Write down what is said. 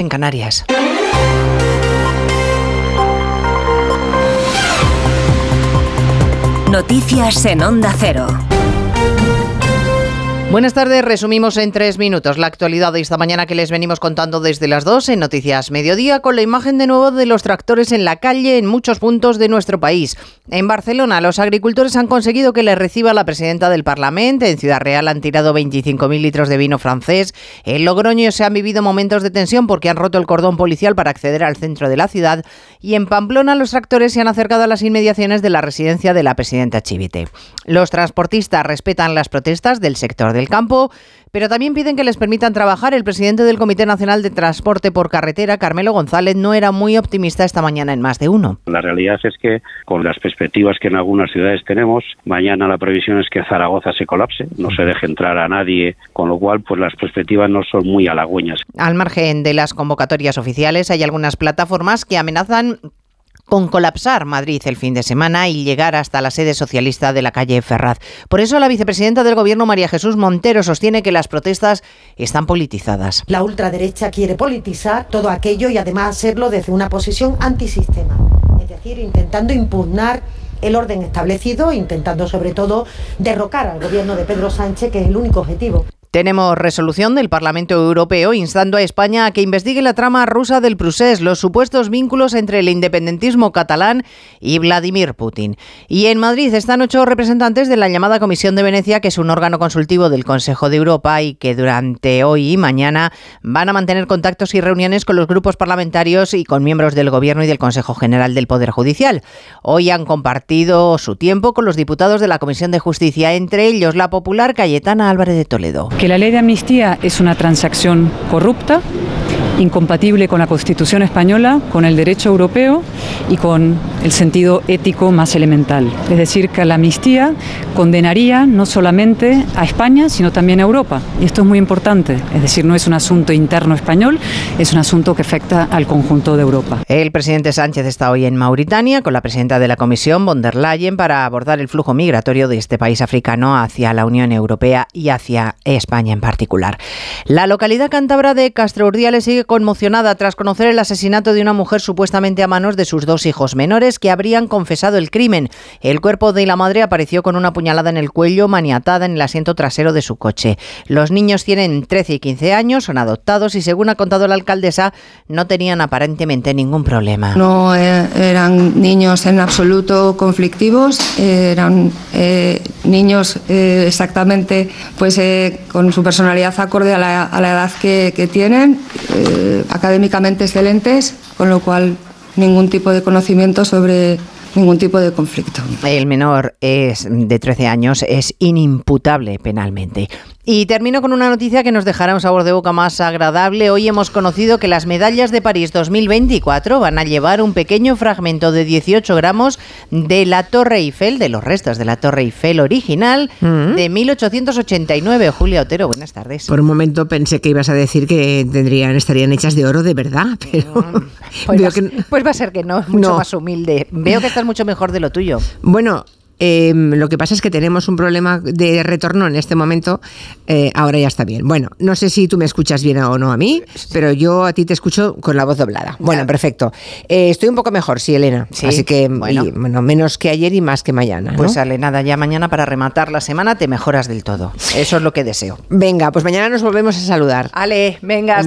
en Canarias. Noticias en Onda Cero. Buenas tardes, resumimos en tres minutos la actualidad de esta mañana que les venimos contando desde las dos en Noticias Mediodía con la imagen de nuevo de los tractores en la calle en muchos puntos de nuestro país. En Barcelona, los agricultores han conseguido que les reciba la presidenta del Parlamento. En Ciudad Real han tirado 25.000 litros de vino francés. En Logroño se han vivido momentos de tensión porque han roto el cordón policial para acceder al centro de la ciudad. Y en Pamplona, los tractores se han acercado a las inmediaciones de la residencia de la presidenta Chivite. Los transportistas respetan las protestas del sector de del campo, pero también piden que les permitan trabajar. El presidente del Comité Nacional de Transporte por Carretera, Carmelo González, no era muy optimista esta mañana en más de uno. La realidad es que con las perspectivas que en algunas ciudades tenemos, mañana la previsión es que Zaragoza se colapse, no se deje entrar a nadie, con lo cual pues las perspectivas no son muy halagüeñas. Al margen de las convocatorias oficiales, hay algunas plataformas que amenazan con colapsar Madrid el fin de semana y llegar hasta la sede socialista de la calle Ferraz. Por eso la vicepresidenta del Gobierno, María Jesús Montero, sostiene que las protestas están politizadas. La ultraderecha quiere politizar todo aquello y además hacerlo desde una posición antisistema, es decir, intentando impugnar el orden establecido, intentando sobre todo derrocar al gobierno de Pedro Sánchez, que es el único objetivo. Tenemos resolución del Parlamento Europeo instando a España a que investigue la trama rusa del Prusés, los supuestos vínculos entre el independentismo catalán y Vladimir Putin. Y en Madrid están ocho representantes de la llamada Comisión de Venecia, que es un órgano consultivo del Consejo de Europa y que durante hoy y mañana van a mantener contactos y reuniones con los grupos parlamentarios y con miembros del Gobierno y del Consejo General del Poder Judicial. Hoy han compartido su tiempo con los diputados de la Comisión de Justicia, entre ellos la popular Cayetana Álvarez de Toledo que la ley de amnistía es una transacción corrupta, incompatible con la Constitución española, con el derecho europeo y con el sentido ético más elemental. Es decir, que la amnistía condenaría no solamente a España, sino también a Europa. Y esto es muy importante. Es decir, no es un asunto interno español, es un asunto que afecta al conjunto de Europa. El presidente Sánchez está hoy en Mauritania con la presidenta de la Comisión, von der Leyen, para abordar el flujo migratorio de este país africano hacia la Unión Europea y hacia España en particular. La localidad cántabra de Castro Urdiales sigue conmocionada tras conocer el asesinato de una mujer supuestamente a manos de dos hijos menores que habrían confesado el crimen. El cuerpo de la madre apareció con una puñalada en el cuello, maniatada en el asiento trasero de su coche. Los niños tienen 13 y 15 años, son adoptados y según ha contado la alcaldesa, no tenían aparentemente ningún problema. No eh, eran niños en absoluto conflictivos, eran eh, niños eh, exactamente pues con su personalidad acorde a la, edad que, tienen académicamente excelentes, con lo cual ningún tipo de conocimiento sobre ningún tipo de conflicto. El menor es de 13 años, es inimputable penalmente. Y termino con una noticia que nos dejará un sabor de boca más agradable. Hoy hemos conocido que las medallas de París 2024 van a llevar un pequeño fragmento de 18 gramos de la Torre Eiffel, de los restos de la Torre Eiffel original mm. de 1889. Julia Otero, buenas tardes. Por un momento pensé que ibas a decir que tendrían, estarían hechas de oro de verdad, pero... Pues, va, pues va a ser que no, mucho más humilde. Veo que mucho mejor de lo tuyo. Bueno, Em, lo que pasa es que tenemos un problema de retorno en este momento. Eh, ahora ya está bien. Bueno, no sé si tú me escuchas bien o no a mí, pero yo a ti te escucho con la voz doblada. Bueno, perfecto. Eh, estoy un poco mejor, sí, Elena. Así que, bueno. menos que ayer y más que mañana. Pues sale nada, ya mañana para rematar la semana te mejoras del todo. Eso es lo que deseo. Venga, pues mañana nos volvemos a saludar. Ale, venga.